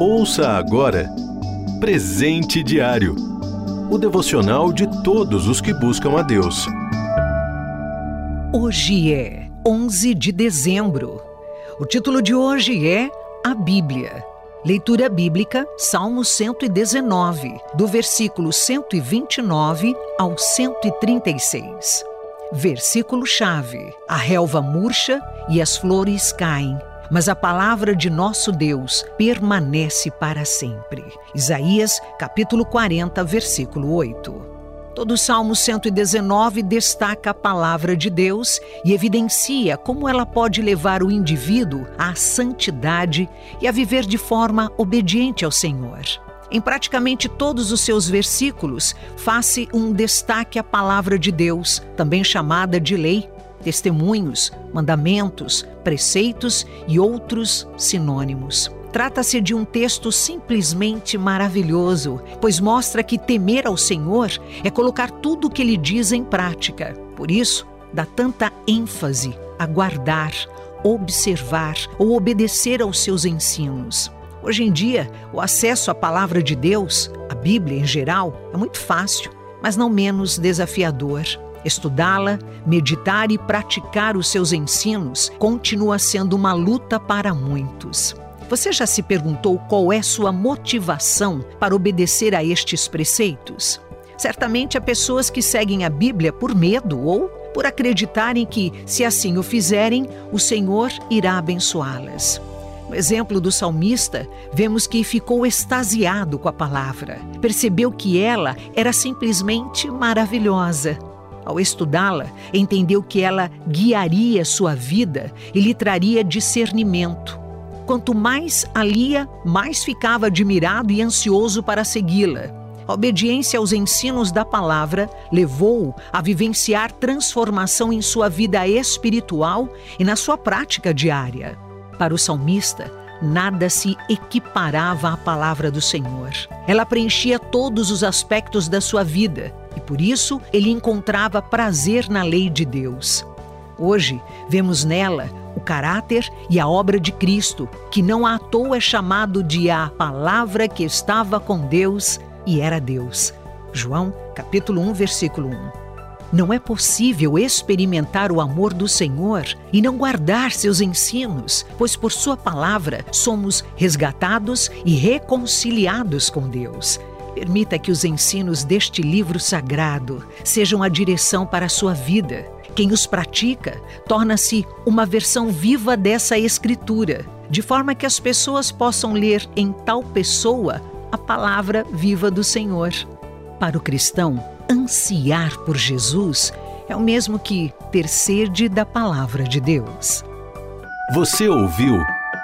Ouça agora Presente Diário o devocional de todos os que buscam a Deus. Hoje é 11 de dezembro. O título de hoje é A Bíblia. Leitura bíblica, Salmo 119, do versículo 129 ao 136. Versículo-chave: A relva murcha e as flores caem mas a palavra de nosso Deus permanece para sempre. Isaías, capítulo 40, versículo 8. Todo o Salmo 119 destaca a palavra de Deus e evidencia como ela pode levar o indivíduo à santidade e a viver de forma obediente ao Senhor. Em praticamente todos os seus versículos, faz-se um destaque à palavra de Deus, também chamada de lei, testemunhos, mandamentos, preceitos e outros sinônimos. Trata-se de um texto simplesmente maravilhoso, pois mostra que temer ao Senhor é colocar tudo o que ele diz em prática. Por isso, dá tanta ênfase a guardar, observar ou obedecer aos seus ensinos. Hoje em dia, o acesso à palavra de Deus, a Bíblia em geral, é muito fácil, mas não menos desafiador. Estudá-la, meditar e praticar os seus ensinos continua sendo uma luta para muitos. Você já se perguntou qual é sua motivação para obedecer a estes preceitos? Certamente há pessoas que seguem a Bíblia por medo ou por acreditarem que, se assim o fizerem, o Senhor irá abençoá-las. No exemplo do salmista, vemos que ficou extasiado com a palavra, percebeu que ela era simplesmente maravilhosa. Ao estudá-la, entendeu que ela guiaria sua vida e lhe traria discernimento. Quanto mais a lia, mais ficava admirado e ansioso para segui-la. A obediência aos ensinos da palavra levou-o a vivenciar transformação em sua vida espiritual e na sua prática diária. Para o salmista, nada se equiparava à palavra do Senhor. Ela preenchia todos os aspectos da sua vida e por isso ele encontrava prazer na lei de Deus. Hoje, vemos nela o caráter e a obra de Cristo, que não à toa é chamado de a palavra que estava com Deus e era Deus. João, capítulo 1, versículo 1. Não é possível experimentar o amor do Senhor e não guardar seus ensinos, pois por Sua palavra somos resgatados e reconciliados com Deus. Permita que os ensinos deste livro sagrado sejam a direção para a sua vida. Quem os pratica torna-se uma versão viva dessa escritura, de forma que as pessoas possam ler em tal pessoa a palavra viva do Senhor. Para o cristão, ansiar por Jesus é o mesmo que ter sede da palavra de Deus. Você ouviu